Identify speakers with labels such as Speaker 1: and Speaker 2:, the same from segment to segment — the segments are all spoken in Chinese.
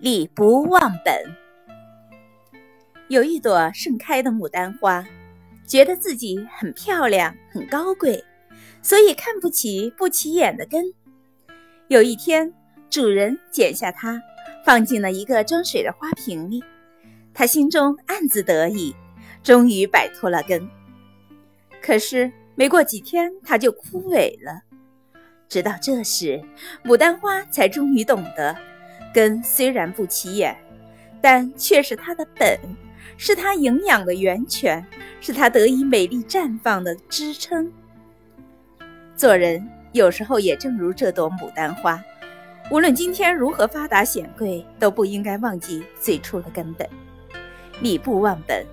Speaker 1: 礼不忘本。有一朵盛开的牡丹花，觉得自己很漂亮、很高贵，所以看不起不起眼的根。有一天，主人剪下它，放进了一个装水的花瓶里，他心中暗自得意，终于摆脱了根。可是没过几天，它就枯萎了。直到这时，牡丹花才终于懂得。根虽然不起眼，但却是它的本，是它营养的源泉，是它得以美丽绽放的支撑。做人有时候也正如这朵牡丹花，无论今天如何发达显贵，都不应该忘记最初的根本。礼不忘本，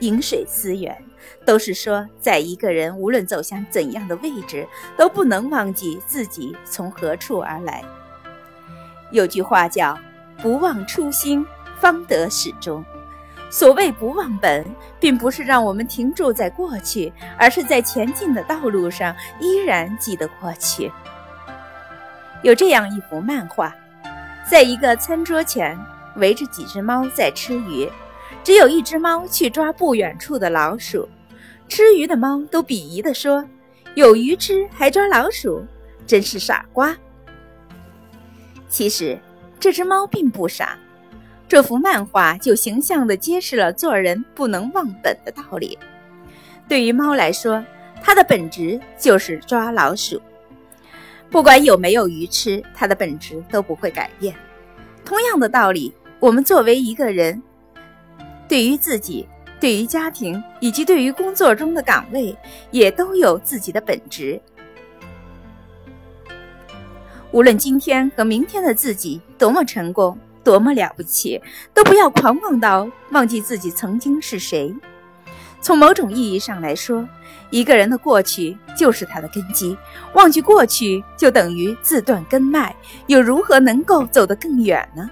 Speaker 1: 饮水思源，都是说，在一个人无论走向怎样的位置，都不能忘记自己从何处而来。有句话叫“不忘初心，方得始终”。所谓不忘本，并不是让我们停驻在过去，而是在前进的道路上依然记得过去。有这样一幅漫画，在一个餐桌前，围着几只猫在吃鱼，只有一只猫去抓不远处的老鼠。吃鱼的猫都鄙夷地说：“有鱼吃还抓老鼠，真是傻瓜。”其实，这只猫并不傻。这幅漫画就形象地揭示了做人不能忘本的道理。对于猫来说，它的本质就是抓老鼠。不管有没有鱼吃，它的本质都不会改变。同样的道理，我们作为一个人，对于自己、对于家庭以及对于工作中的岗位，也都有自己的本质。无论今天和明天的自己多么成功，多么了不起，都不要狂妄到忘记自己曾经是谁。从某种意义上来说，一个人的过去就是他的根基，忘记过去就等于自断根脉，又如何能够走得更远呢？